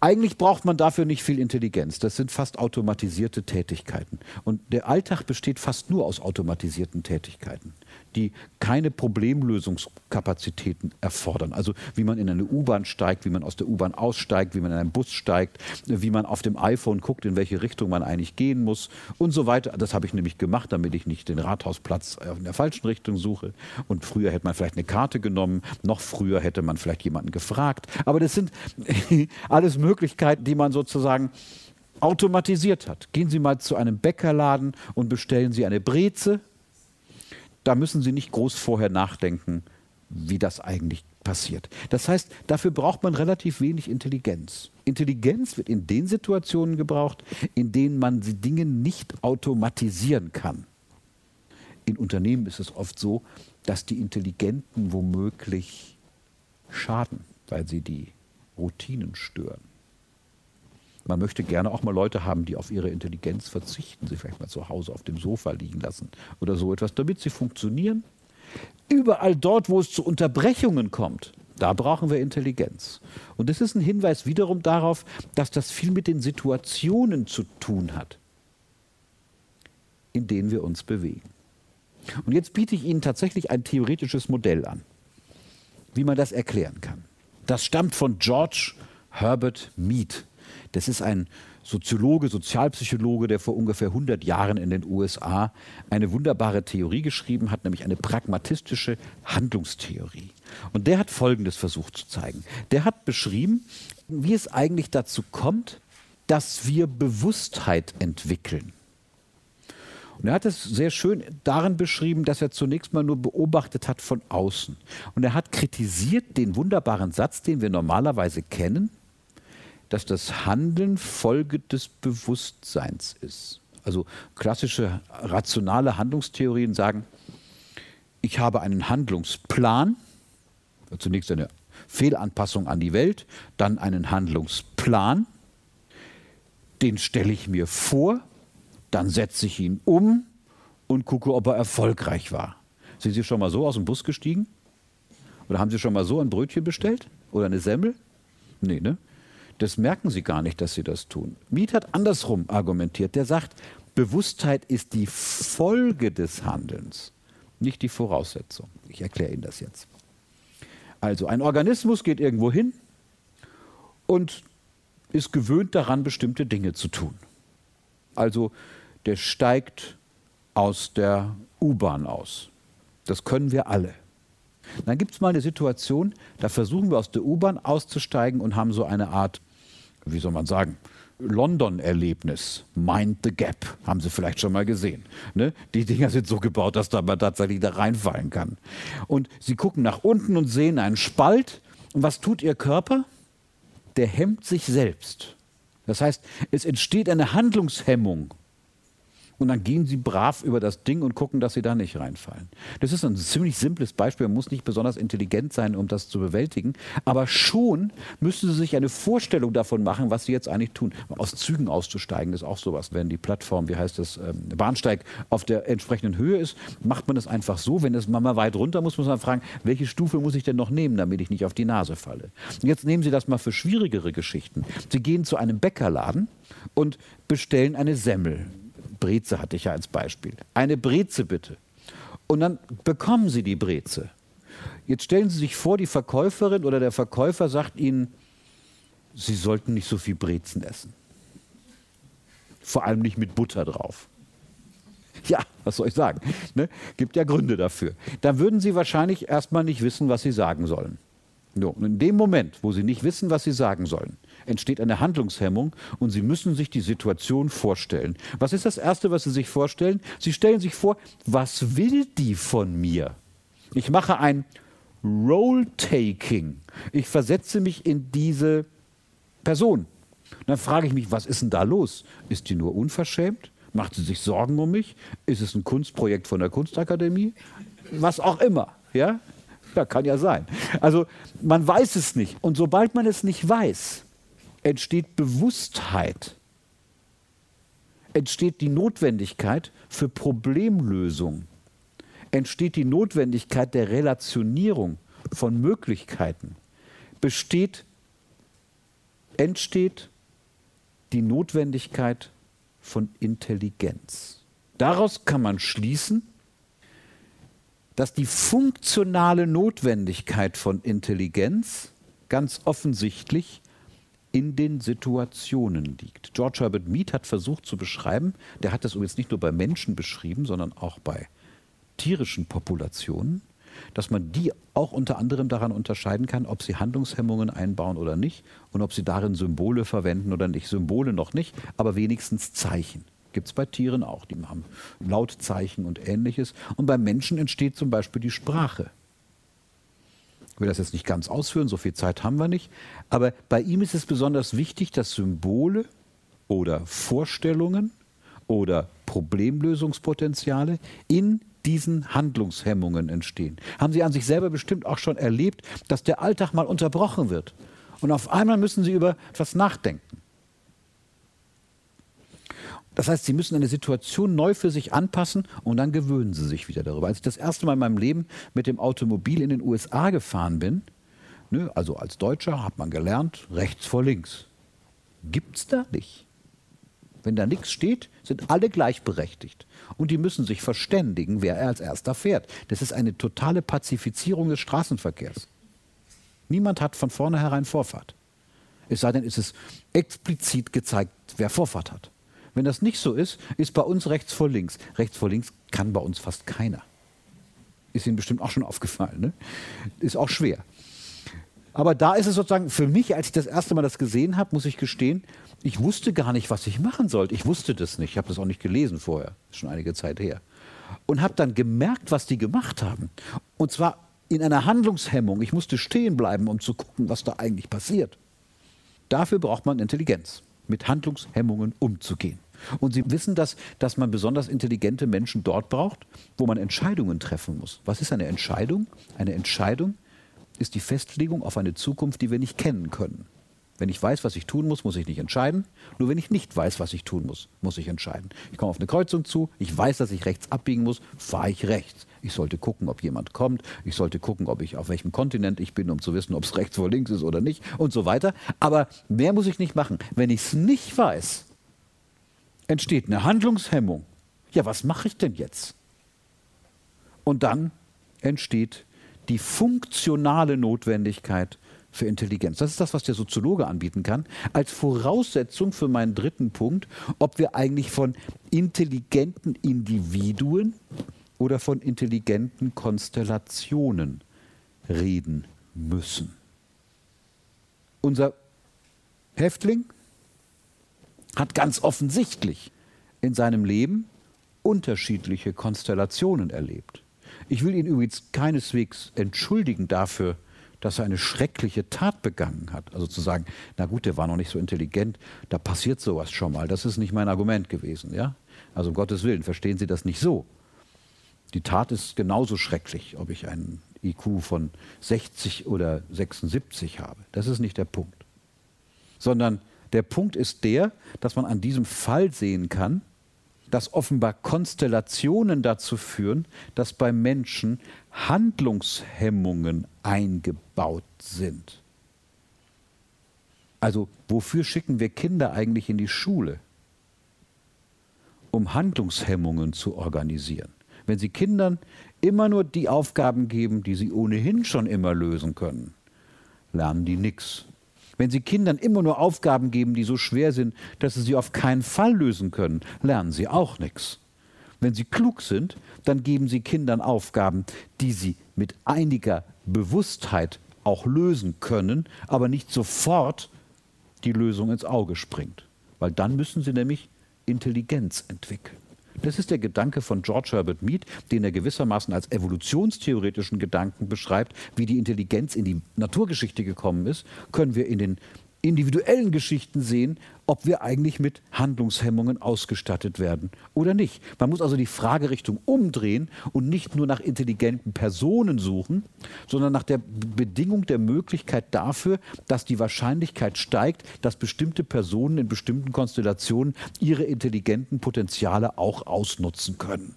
eigentlich braucht man dafür nicht viel Intelligenz. Das sind fast automatisierte Tätigkeiten. Und der Alltag besteht fast nur aus automatisierten Tätigkeiten die keine Problemlösungskapazitäten erfordern. Also wie man in eine U-Bahn steigt, wie man aus der U-Bahn aussteigt, wie man in einen Bus steigt, wie man auf dem iPhone guckt, in welche Richtung man eigentlich gehen muss und so weiter. Das habe ich nämlich gemacht, damit ich nicht den Rathausplatz in der falschen Richtung suche. Und früher hätte man vielleicht eine Karte genommen, noch früher hätte man vielleicht jemanden gefragt. Aber das sind (laughs) alles Möglichkeiten, die man sozusagen automatisiert hat. Gehen Sie mal zu einem Bäckerladen und bestellen Sie eine Breze da müssen Sie nicht groß vorher nachdenken, wie das eigentlich passiert. Das heißt, dafür braucht man relativ wenig Intelligenz. Intelligenz wird in den Situationen gebraucht, in denen man die Dinge nicht automatisieren kann. In Unternehmen ist es oft so, dass die Intelligenten womöglich schaden, weil sie die Routinen stören. Man möchte gerne auch mal Leute haben, die auf ihre Intelligenz verzichten, sie vielleicht mal zu Hause auf dem Sofa liegen lassen oder so etwas, damit sie funktionieren. Überall dort, wo es zu Unterbrechungen kommt, da brauchen wir Intelligenz. Und das ist ein Hinweis wiederum darauf, dass das viel mit den Situationen zu tun hat, in denen wir uns bewegen. Und jetzt biete ich Ihnen tatsächlich ein theoretisches Modell an, wie man das erklären kann. Das stammt von George Herbert Mead. Das ist ein Soziologe, Sozialpsychologe, der vor ungefähr 100 Jahren in den USA eine wunderbare Theorie geschrieben hat, nämlich eine pragmatistische Handlungstheorie. Und der hat Folgendes versucht zu zeigen. Der hat beschrieben, wie es eigentlich dazu kommt, dass wir Bewusstheit entwickeln. Und er hat es sehr schön darin beschrieben, dass er zunächst mal nur beobachtet hat von außen. Und er hat kritisiert den wunderbaren Satz, den wir normalerweise kennen, dass das Handeln Folge des Bewusstseins ist. Also klassische rationale Handlungstheorien sagen, ich habe einen Handlungsplan, zunächst eine Fehlanpassung an die Welt, dann einen Handlungsplan, den stelle ich mir vor, dann setze ich ihn um und gucke, ob er erfolgreich war. Sind Sie schon mal so aus dem Bus gestiegen? Oder haben Sie schon mal so ein Brötchen bestellt? Oder eine Semmel? Nee, ne? Das merken sie gar nicht, dass sie das tun. Miet hat andersrum argumentiert. Der sagt, Bewusstheit ist die Folge des Handelns, nicht die Voraussetzung. Ich erkläre Ihnen das jetzt. Also ein Organismus geht irgendwo hin und ist gewöhnt daran, bestimmte Dinge zu tun. Also der steigt aus der U-Bahn aus. Das können wir alle. Dann gibt es mal eine Situation, da versuchen wir aus der U-Bahn auszusteigen und haben so eine Art, wie soll man sagen, London-Erlebnis. Mind the Gap. Haben Sie vielleicht schon mal gesehen. Ne? Die Dinger sind so gebaut, dass da man tatsächlich da reinfallen kann. Und Sie gucken nach unten und sehen einen Spalt. Und was tut Ihr Körper? Der hemmt sich selbst. Das heißt, es entsteht eine Handlungshemmung und dann gehen sie brav über das Ding und gucken, dass sie da nicht reinfallen. Das ist ein ziemlich simples Beispiel, man muss nicht besonders intelligent sein, um das zu bewältigen, aber schon müssen sie sich eine Vorstellung davon machen, was sie jetzt eigentlich tun. Aus Zügen auszusteigen ist auch sowas. Wenn die Plattform, wie heißt das, ähm, Bahnsteig auf der entsprechenden Höhe ist, macht man das einfach so. Wenn es mal weit runter muss, muss man fragen, welche Stufe muss ich denn noch nehmen, damit ich nicht auf die Nase falle. Und jetzt nehmen Sie das mal für schwierigere Geschichten. Sie gehen zu einem Bäckerladen und bestellen eine Semmel Breze hatte ich ja als Beispiel. Eine Breze bitte. Und dann bekommen Sie die Breze. Jetzt stellen Sie sich vor, die Verkäuferin oder der Verkäufer sagt Ihnen, Sie sollten nicht so viel Brezen essen. Vor allem nicht mit Butter drauf. Ja, was soll ich sagen? Ne? Gibt ja Gründe dafür. Da würden Sie wahrscheinlich erstmal nicht wissen, was Sie sagen sollen. So, in dem Moment, wo Sie nicht wissen, was Sie sagen sollen, entsteht eine Handlungshemmung und Sie müssen sich die Situation vorstellen. Was ist das Erste, was Sie sich vorstellen? Sie stellen sich vor, was will die von mir? Ich mache ein Role-Taking. Ich versetze mich in diese Person. dann frage ich mich, was ist denn da los? Ist die nur unverschämt? Macht sie sich Sorgen um mich? Ist es ein Kunstprojekt von der Kunstakademie? Was auch immer. Ja? Ja, kann ja sein. Also man weiß es nicht. Und sobald man es nicht weiß, entsteht Bewusstheit, entsteht die Notwendigkeit für Problemlösung, entsteht die Notwendigkeit der Relationierung von Möglichkeiten, besteht, entsteht die Notwendigkeit von Intelligenz. Daraus kann man schließen, dass die funktionale Notwendigkeit von Intelligenz ganz offensichtlich in den Situationen liegt. George Herbert Mead hat versucht zu beschreiben, der hat das übrigens nicht nur bei Menschen beschrieben, sondern auch bei tierischen Populationen, dass man die auch unter anderem daran unterscheiden kann, ob sie Handlungshemmungen einbauen oder nicht und ob sie darin Symbole verwenden oder nicht. Symbole noch nicht, aber wenigstens Zeichen. Gibt es bei Tieren auch. Die haben Lautzeichen und ähnliches. Und beim Menschen entsteht zum Beispiel die Sprache. Ich will das jetzt nicht ganz ausführen, so viel Zeit haben wir nicht. Aber bei ihm ist es besonders wichtig, dass Symbole oder Vorstellungen oder Problemlösungspotenziale in diesen Handlungshemmungen entstehen. Haben Sie an sich selber bestimmt auch schon erlebt, dass der Alltag mal unterbrochen wird und auf einmal müssen Sie über etwas nachdenken. Das heißt, sie müssen eine Situation neu für sich anpassen und dann gewöhnen sie sich wieder darüber. Als ich das erste Mal in meinem Leben mit dem Automobil in den USA gefahren bin, ne, also als Deutscher hat man gelernt, rechts vor links. Gibt es da nicht. Wenn da nichts steht, sind alle gleichberechtigt. Und die müssen sich verständigen, wer er als erster fährt. Das ist eine totale Pazifizierung des Straßenverkehrs. Niemand hat von vornherein Vorfahrt. Es sei denn, es ist explizit gezeigt, wer Vorfahrt hat. Wenn das nicht so ist, ist bei uns rechts vor links. Rechts vor links kann bei uns fast keiner. Ist Ihnen bestimmt auch schon aufgefallen. Ne? Ist auch schwer. Aber da ist es sozusagen für mich, als ich das erste Mal das gesehen habe, muss ich gestehen, ich wusste gar nicht, was ich machen sollte. Ich wusste das nicht. Ich habe das auch nicht gelesen vorher. Ist schon einige Zeit her. Und habe dann gemerkt, was die gemacht haben. Und zwar in einer Handlungshemmung. Ich musste stehen bleiben, um zu gucken, was da eigentlich passiert. Dafür braucht man Intelligenz, mit Handlungshemmungen umzugehen. Und Sie wissen, dass, dass man besonders intelligente Menschen dort braucht, wo man Entscheidungen treffen muss. Was ist eine Entscheidung? Eine Entscheidung ist die Festlegung auf eine Zukunft, die wir nicht kennen können. Wenn ich weiß, was ich tun muss, muss ich nicht entscheiden. Nur wenn ich nicht weiß, was ich tun muss, muss ich entscheiden. Ich komme auf eine Kreuzung zu, ich weiß, dass ich rechts abbiegen muss, fahre ich rechts. Ich sollte gucken, ob jemand kommt. Ich sollte gucken, ob ich auf welchem Kontinent ich bin, um zu wissen, ob es rechts vor links ist oder nicht und so weiter. Aber mehr muss ich nicht machen. Wenn ich es nicht weiß, entsteht eine Handlungshemmung. Ja, was mache ich denn jetzt? Und dann entsteht die funktionale Notwendigkeit für Intelligenz. Das ist das, was der Soziologe anbieten kann, als Voraussetzung für meinen dritten Punkt, ob wir eigentlich von intelligenten Individuen oder von intelligenten Konstellationen reden müssen. Unser Häftling hat ganz offensichtlich in seinem Leben unterschiedliche Konstellationen erlebt. Ich will ihn übrigens keineswegs entschuldigen dafür, dass er eine schreckliche Tat begangen hat. Also zu sagen, na gut, der war noch nicht so intelligent, da passiert sowas schon mal. Das ist nicht mein Argument gewesen. Ja? Also um Gottes Willen, verstehen Sie das nicht so. Die Tat ist genauso schrecklich, ob ich einen IQ von 60 oder 76 habe. Das ist nicht der Punkt. Sondern der Punkt ist der, dass man an diesem Fall sehen kann, dass offenbar Konstellationen dazu führen, dass bei Menschen Handlungshemmungen eingebaut sind. Also wofür schicken wir Kinder eigentlich in die Schule? Um Handlungshemmungen zu organisieren. Wenn Sie Kindern immer nur die Aufgaben geben, die sie ohnehin schon immer lösen können, lernen die nichts. Wenn Sie Kindern immer nur Aufgaben geben, die so schwer sind, dass sie sie auf keinen Fall lösen können, lernen sie auch nichts. Wenn Sie klug sind, dann geben Sie Kindern Aufgaben, die sie mit einiger Bewusstheit auch lösen können, aber nicht sofort die Lösung ins Auge springt. Weil dann müssen sie nämlich Intelligenz entwickeln. Das ist der Gedanke von George Herbert Mead, den er gewissermaßen als evolutionstheoretischen Gedanken beschreibt, wie die Intelligenz in die Naturgeschichte gekommen ist, können wir in den individuellen Geschichten sehen, ob wir eigentlich mit Handlungshemmungen ausgestattet werden oder nicht. Man muss also die Fragerichtung umdrehen und nicht nur nach intelligenten Personen suchen, sondern nach der Bedingung der Möglichkeit dafür, dass die Wahrscheinlichkeit steigt, dass bestimmte Personen in bestimmten Konstellationen ihre intelligenten Potenziale auch ausnutzen können.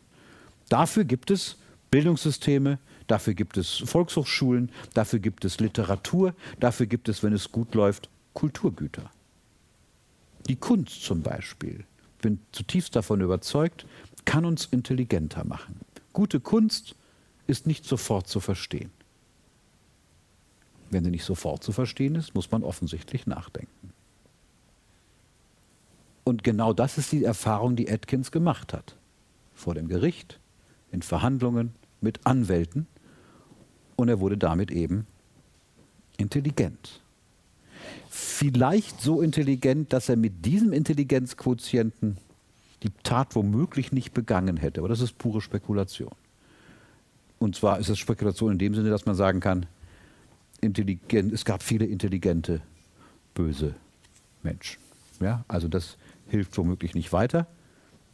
Dafür gibt es Bildungssysteme, dafür gibt es Volkshochschulen, dafür gibt es Literatur, dafür gibt es, wenn es gut läuft, Kulturgüter. Die Kunst zum Beispiel, bin zutiefst davon überzeugt, kann uns intelligenter machen. Gute Kunst ist nicht sofort zu verstehen. Wenn sie nicht sofort zu verstehen ist, muss man offensichtlich nachdenken. Und genau das ist die Erfahrung, die Atkins gemacht hat. Vor dem Gericht, in Verhandlungen mit Anwälten. Und er wurde damit eben intelligent vielleicht so intelligent, dass er mit diesem Intelligenzquotienten die Tat womöglich nicht begangen hätte. Aber das ist pure Spekulation. Und zwar ist es Spekulation in dem Sinne, dass man sagen kann, intelligent, es gab viele intelligente, böse Menschen. Ja, also das hilft womöglich nicht weiter.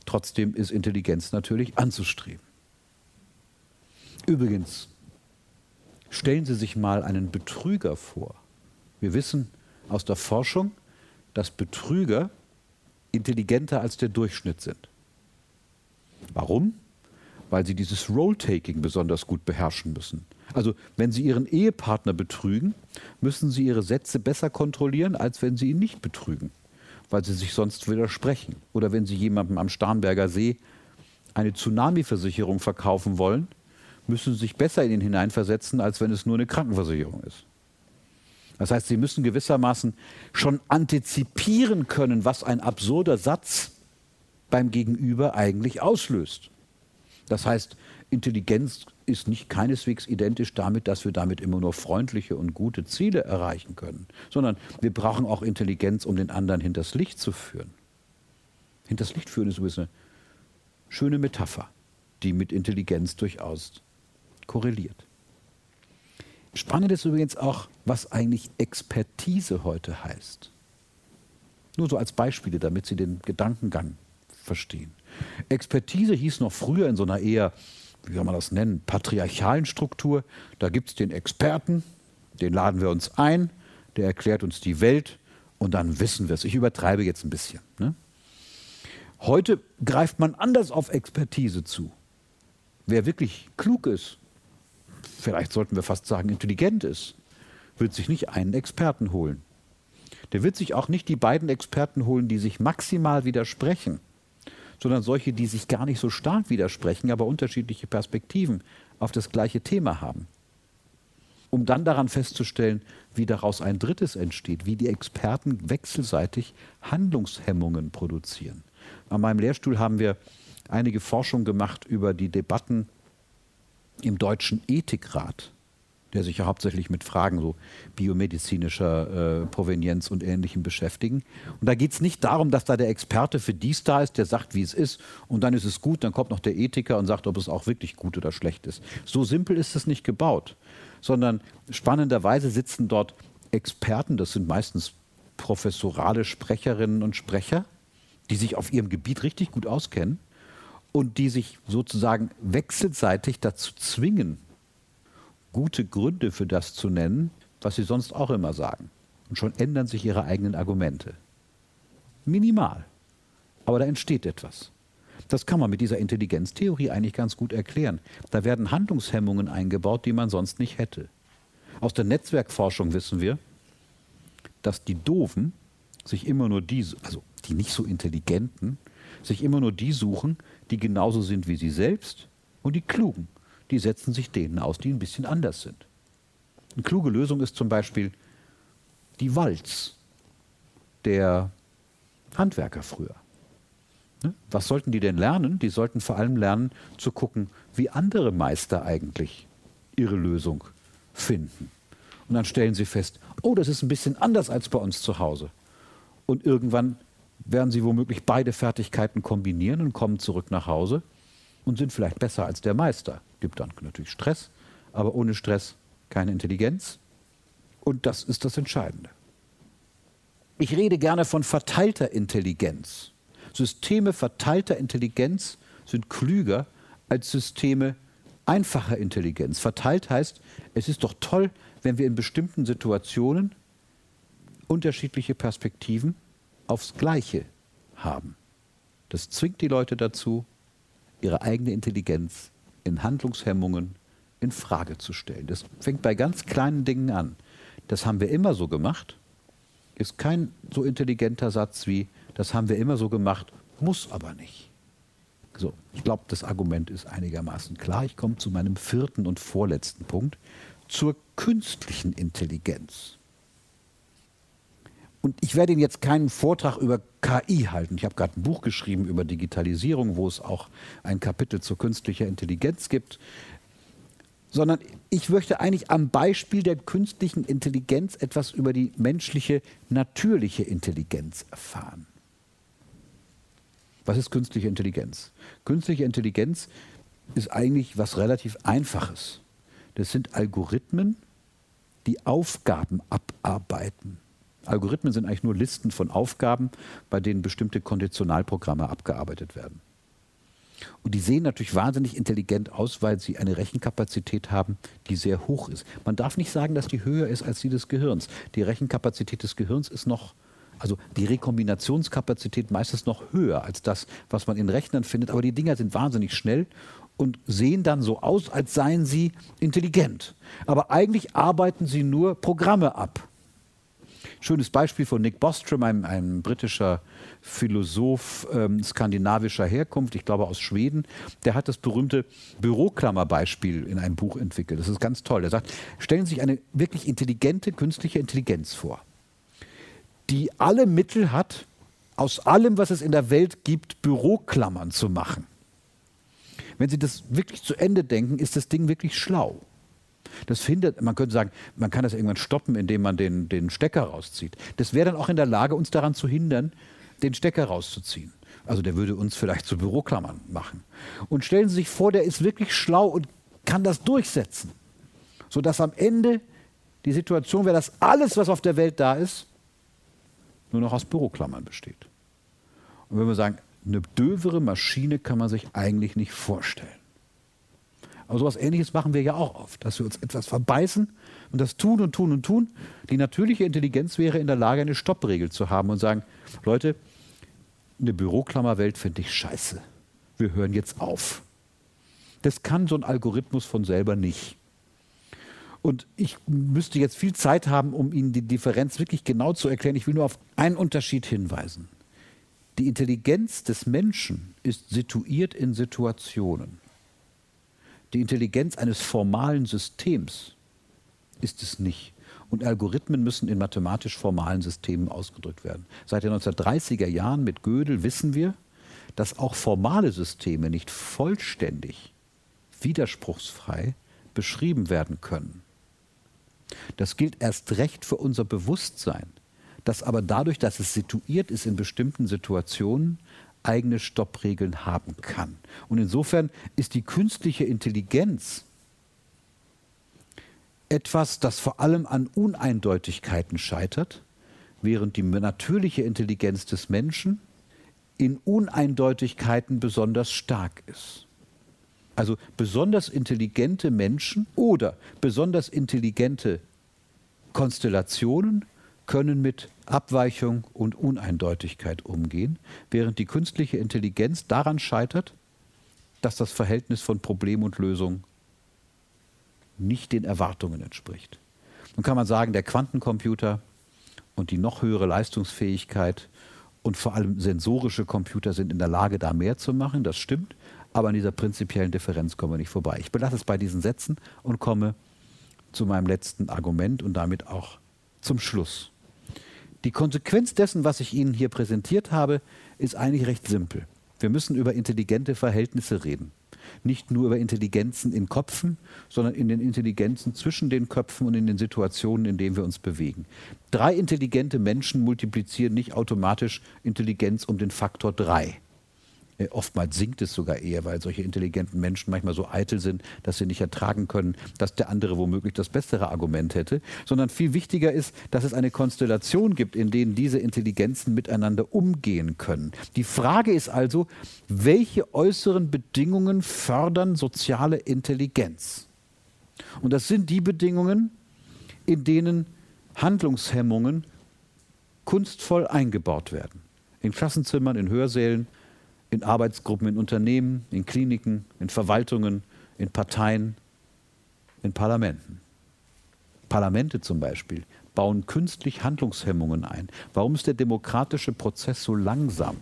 Trotzdem ist Intelligenz natürlich anzustreben. Übrigens, stellen Sie sich mal einen Betrüger vor. Wir wissen, aus der Forschung, dass Betrüger intelligenter als der Durchschnitt sind. Warum? Weil sie dieses Role-Taking besonders gut beherrschen müssen. Also wenn sie ihren Ehepartner betrügen, müssen sie ihre Sätze besser kontrollieren, als wenn sie ihn nicht betrügen, weil sie sich sonst widersprechen. Oder wenn sie jemandem am Starnberger See eine Tsunami-Versicherung verkaufen wollen, müssen sie sich besser in ihn hineinversetzen, als wenn es nur eine Krankenversicherung ist. Das heißt, Sie müssen gewissermaßen schon antizipieren können, was ein absurder Satz beim Gegenüber eigentlich auslöst. Das heißt, Intelligenz ist nicht keineswegs identisch damit, dass wir damit immer nur freundliche und gute Ziele erreichen können, sondern wir brauchen auch Intelligenz, um den anderen hinters Licht zu führen. Hinters Licht führen ist übrigens eine schöne Metapher, die mit Intelligenz durchaus korreliert. Spannend ist übrigens auch, was eigentlich Expertise heute heißt. Nur so als Beispiele, damit Sie den Gedankengang verstehen. Expertise hieß noch früher in so einer eher, wie soll man das nennen, patriarchalen Struktur. Da gibt es den Experten, den laden wir uns ein, der erklärt uns die Welt und dann wissen wir es. Ich übertreibe jetzt ein bisschen. Ne? Heute greift man anders auf Expertise zu. Wer wirklich klug ist, vielleicht sollten wir fast sagen, intelligent ist, wird sich nicht einen Experten holen. Der wird sich auch nicht die beiden Experten holen, die sich maximal widersprechen, sondern solche, die sich gar nicht so stark widersprechen, aber unterschiedliche Perspektiven auf das gleiche Thema haben. Um dann daran festzustellen, wie daraus ein drittes entsteht, wie die Experten wechselseitig Handlungshemmungen produzieren. An meinem Lehrstuhl haben wir einige Forschung gemacht über die Debatten im Deutschen Ethikrat. der sich ja hauptsächlich mit Fragen so biomedizinischer äh, Provenienz und Ähnlichem beschäftigen. Und da geht es nicht darum, dass da der Experte für dies da ist, der sagt, wie es ist, und dann ist es gut, dann kommt noch der Ethiker und sagt, ob es auch wirklich gut oder schlecht ist. So simpel ist es nicht gebaut, sondern spannenderweise sitzen dort Experten, das sind meistens professorale Sprecherinnen und Sprecher, die sich auf ihrem Gebiet richtig gut auskennen und die sich sozusagen wechselseitig dazu zwingen, gute Gründe für das zu nennen, was sie sonst auch immer sagen. Und schon ändern sich ihre eigenen Argumente. Minimal. Aber da entsteht etwas. Das kann man mit dieser Intelligenztheorie eigentlich ganz gut erklären. Da werden Handlungshemmungen eingebaut, die man sonst nicht hätte. Aus der Netzwerkforschung wissen wir, dass die Doofen sich immer nur die, also die nicht so intelligenten, sich immer nur die suchen, die genauso sind wie sie selbst und die Klugen, die setzen sich denen aus, die ein bisschen anders sind. Eine kluge Lösung ist zum Beispiel die Walz der Handwerker früher. Ne? Was sollten die denn lernen? Die sollten vor allem lernen zu gucken, wie andere Meister eigentlich ihre Lösung finden. Und dann stellen sie fest, oh, das ist ein bisschen anders als bei uns zu Hause. Und irgendwann werden sie womöglich beide Fertigkeiten kombinieren und kommen zurück nach Hause und sind vielleicht besser als der Meister. Gibt dann natürlich Stress, aber ohne Stress keine Intelligenz. Und das ist das Entscheidende. Ich rede gerne von verteilter Intelligenz. Systeme verteilter Intelligenz sind klüger als Systeme einfacher Intelligenz. Verteilt heißt, es ist doch toll, wenn wir in bestimmten Situationen unterschiedliche Perspektiven aufs Gleiche haben. Das zwingt die Leute dazu, ihre eigene Intelligenz in Handlungshemmungen in Frage zu stellen. Das fängt bei ganz kleinen Dingen an. Das haben wir immer so gemacht. Ist kein so intelligenter Satz wie, das haben wir immer so gemacht, muss aber nicht. So, ich glaube, das Argument ist einigermaßen klar. Ich komme zu meinem vierten und vorletzten Punkt, zur künstlichen Intelligenz. Und ich werde Ihnen jetzt keinen Vortrag über KI halten. Ich habe gerade ein Buch geschrieben über Digitalisierung, wo es auch ein Kapitel zur künstlicher Intelligenz gibt. Sondern ich möchte eigentlich am Beispiel der künstlichen Intelligenz etwas über die menschliche, natürliche Intelligenz erfahren. Was ist künstliche Intelligenz? Künstliche Intelligenz ist eigentlich was relativ Einfaches. Das sind Algorithmen, die Aufgaben abarbeiten. Algorithmen sind eigentlich nur Listen von Aufgaben, bei denen bestimmte Konditionalprogramme abgearbeitet werden. Und die sehen natürlich wahnsinnig intelligent aus, weil sie eine Rechenkapazität haben, die sehr hoch ist. Man darf nicht sagen, dass die höher ist als die des Gehirns. Die Rechenkapazität des Gehirns ist noch, also die Rekombinationskapazität meistens noch höher als das, was man in Rechnern findet. Aber die Dinger sind wahnsinnig schnell und sehen dann so aus, als seien sie intelligent. Aber eigentlich arbeiten sie nur Programme ab. Schönes Beispiel von Nick Bostrom, einem, einem britischer Philosoph ähm, skandinavischer Herkunft, ich glaube aus Schweden. Der hat das berühmte Büroklammerbeispiel in einem Buch entwickelt. Das ist ganz toll. Er sagt, stellen Sie sich eine wirklich intelligente künstliche Intelligenz vor, die alle Mittel hat, aus allem, was es in der Welt gibt, Büroklammern zu machen. Wenn Sie das wirklich zu Ende denken, ist das Ding wirklich schlau. Das findet, man könnte sagen, man kann das irgendwann stoppen, indem man den, den Stecker rauszieht. Das wäre dann auch in der Lage, uns daran zu hindern, den Stecker rauszuziehen. Also der würde uns vielleicht zu Büroklammern machen. Und stellen Sie sich vor, der ist wirklich schlau und kann das durchsetzen. Sodass am Ende die Situation wäre, dass alles, was auf der Welt da ist, nur noch aus Büroklammern besteht. Und wenn wir sagen, eine dövere Maschine kann man sich eigentlich nicht vorstellen. Aber sowas ähnliches machen wir ja auch oft, dass wir uns etwas verbeißen und das tun und tun und tun. Die natürliche Intelligenz wäre in der Lage, eine Stoppregel zu haben und sagen, Leute, eine Büroklammerwelt finde ich scheiße. Wir hören jetzt auf. Das kann so ein Algorithmus von selber nicht. Und ich müsste jetzt viel Zeit haben, um Ihnen die Differenz wirklich genau zu erklären. Ich will nur auf einen Unterschied hinweisen. Die Intelligenz des Menschen ist situiert in Situationen. Die Intelligenz eines formalen Systems ist es nicht. Und Algorithmen müssen in mathematisch formalen Systemen ausgedrückt werden. Seit den 1930er Jahren mit Gödel wissen wir, dass auch formale Systeme nicht vollständig, widerspruchsfrei beschrieben werden können. Das gilt erst recht für unser Bewusstsein, das aber dadurch, dass es situiert ist in bestimmten Situationen, eigene Stoppregeln haben kann. Und insofern ist die künstliche Intelligenz etwas, das vor allem an Uneindeutigkeiten scheitert, während die natürliche Intelligenz des Menschen in Uneindeutigkeiten besonders stark ist. Also besonders intelligente Menschen oder besonders intelligente Konstellationen können mit Abweichung und Uneindeutigkeit umgehen, während die künstliche Intelligenz daran scheitert, dass das Verhältnis von Problem und Lösung nicht den Erwartungen entspricht. Nun kann man sagen, der Quantencomputer und die noch höhere Leistungsfähigkeit und vor allem sensorische Computer sind in der Lage, da mehr zu machen. Das stimmt. Aber an dieser prinzipiellen Differenz kommen wir nicht vorbei. Ich belasse es bei diesen Sätzen und komme zu meinem letzten Argument und damit auch zum Schluss. Die Konsequenz dessen, was ich Ihnen hier präsentiert habe, ist eigentlich recht simpel. Wir müssen über intelligente Verhältnisse reden. Nicht nur über Intelligenzen in Köpfen, sondern in den Intelligenzen zwischen den Köpfen und in den Situationen, in denen wir uns bewegen. Drei intelligente Menschen multiplizieren nicht automatisch Intelligenz um den Faktor drei. Äh, oftmals sinkt es sogar eher, weil solche intelligenten Menschen manchmal so eitel sind, dass sie nicht ertragen können, dass der andere womöglich das bessere Argument hätte. Sondern viel wichtiger ist, dass es eine Konstellation gibt, in denen diese Intelligenzen miteinander umgehen können. Die Frage ist also, welche äußeren Bedingungen fördern soziale Intelligenz? Und das sind die Bedingungen, in denen Handlungshemmungen kunstvoll eingebaut werden. In Klassenzimmern, in Hörsälen, in Arbeitsgruppen, in Unternehmen, in Kliniken, in Verwaltungen, in Parteien, in Parlamenten. Parlamente zum Beispiel bauen künstlich Handlungshemmungen ein. Warum ist der demokratische Prozess so langsam?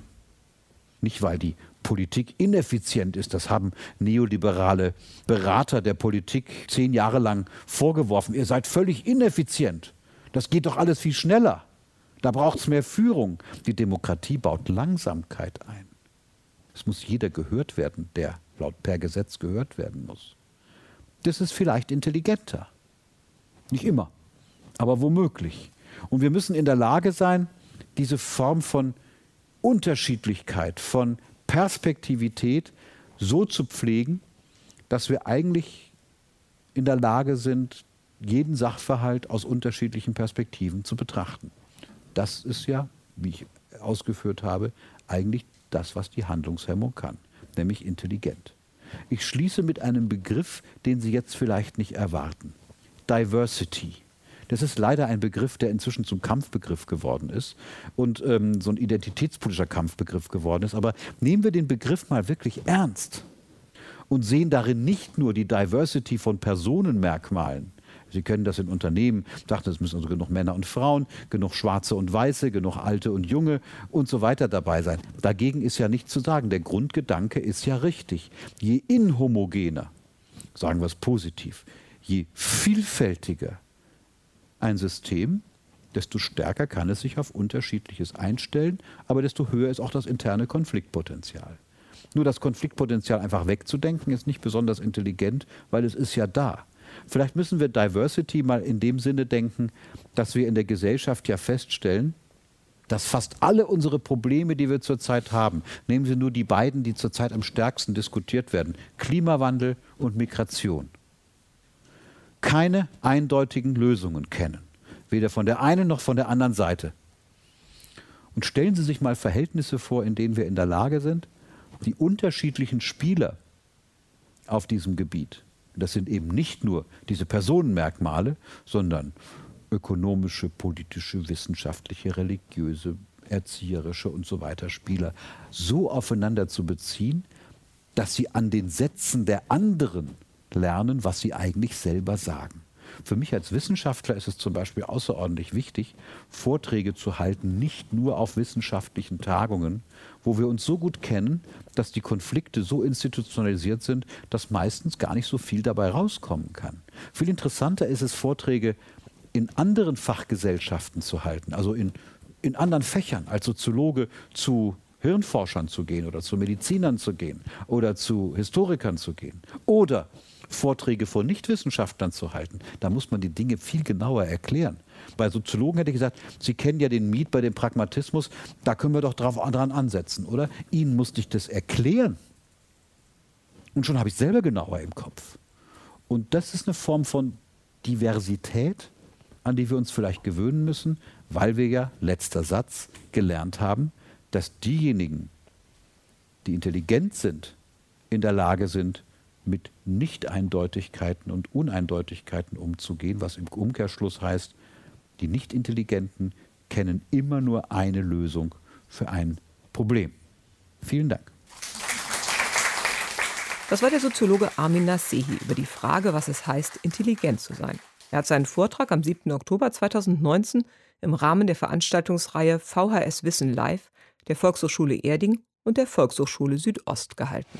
Nicht, weil die Politik ineffizient ist. Das haben neoliberale Berater der Politik zehn Jahre lang vorgeworfen. Ihr seid völlig ineffizient. Das geht doch alles viel schneller. Da braucht es mehr Führung. Die Demokratie baut Langsamkeit ein. Es muss jeder gehört werden, der laut per Gesetz gehört werden muss. Das ist vielleicht intelligenter. Nicht immer, aber womöglich. Und wir müssen in der Lage sein, diese Form von Unterschiedlichkeit, von Perspektivität so zu pflegen, dass wir eigentlich in der Lage sind, jeden Sachverhalt aus unterschiedlichen Perspektiven zu betrachten. Das ist ja, wie ich ausgeführt habe, eigentlich das, was die Handlungshemmung kann, nämlich intelligent. Ich schließe mit einem Begriff, den Sie jetzt vielleicht nicht erwarten. Diversity. Das ist leider ein Begriff, der inzwischen zum Kampfbegriff geworden ist und ähm, so ein identitätspolitischer Kampfbegriff geworden ist. Aber nehmen wir den Begriff mal wirklich ernst und sehen darin nicht nur die Diversity von Personenmerkmalen, Sie kennen das in Unternehmen, dachten, es müssen also genug Männer und Frauen, genug Schwarze und Weiße, genug Alte und Junge und so weiter dabei sein. Dagegen ist ja nichts zu sagen. Der Grundgedanke ist ja richtig. Je inhomogener, sagen wir es positiv, je vielfältiger ein System, desto stärker kann es sich auf Unterschiedliches einstellen, aber desto höher ist auch das interne Konfliktpotenzial. Nur das Konfliktpotenzial einfach wegzudenken, ist nicht besonders intelligent, weil es ist ja da. Vielleicht müssen wir Diversity mal in dem Sinne denken, dass wir in der Gesellschaft ja feststellen, dass fast alle unsere Probleme, die wir zurzeit haben, nehmen Sie nur die beiden, die zurzeit am stärksten diskutiert werden, Klimawandel und Migration, keine eindeutigen Lösungen kennen, weder von der einen noch von der anderen Seite. Und stellen Sie sich mal Verhältnisse vor, in denen wir in der Lage sind, die unterschiedlichen Spieler auf diesem Gebiet das sind eben nicht nur diese Personenmerkmale, sondern ökonomische, politische, wissenschaftliche, religiöse, erzieherische und so weiter Spieler so aufeinander zu beziehen, dass sie an den Sätzen der anderen lernen, was sie eigentlich selber sagen. Für mich als Wissenschaftler ist es zum Beispiel außerordentlich wichtig, Vorträge zu halten, nicht nur auf wissenschaftlichen Tagungen, wo wir uns so gut kennen, dass die Konflikte so institutionalisiert sind, dass meistens gar nicht so viel dabei rauskommen kann. Viel interessanter ist es, Vorträge in anderen Fachgesellschaften zu halten, also in, in anderen Fächern, als Soziologe zu Hirnforschern zu gehen oder zu Medizinern zu gehen oder zu Historikern zu gehen oder Vorträge vor Nichtwissenschaftlern zu halten. Da muss man die Dinge viel genauer erklären. Bei Soziologen hätte ich gesagt, Sie kennen ja den Miet bei dem Pragmatismus, da können wir doch drauf, dran ansetzen, oder? Ihnen musste ich das erklären. Und schon habe ich selber genauer im Kopf. Und das ist eine Form von Diversität, an die wir uns vielleicht gewöhnen müssen, weil wir ja, letzter Satz, gelernt haben, dass diejenigen, die intelligent sind, in der Lage sind, mit Nicht-Eindeutigkeiten und Uneindeutigkeiten umzugehen, was im Umkehrschluss heißt, die Nicht-Intelligenten kennen immer nur eine Lösung für ein Problem. Vielen Dank. Das war der Soziologe Armin Nasehi über die Frage, was es heißt, intelligent zu sein. Er hat seinen Vortrag am 7. Oktober 2019 im Rahmen der Veranstaltungsreihe VHS Wissen Live der Volkshochschule Erding und der Volkshochschule Südost gehalten.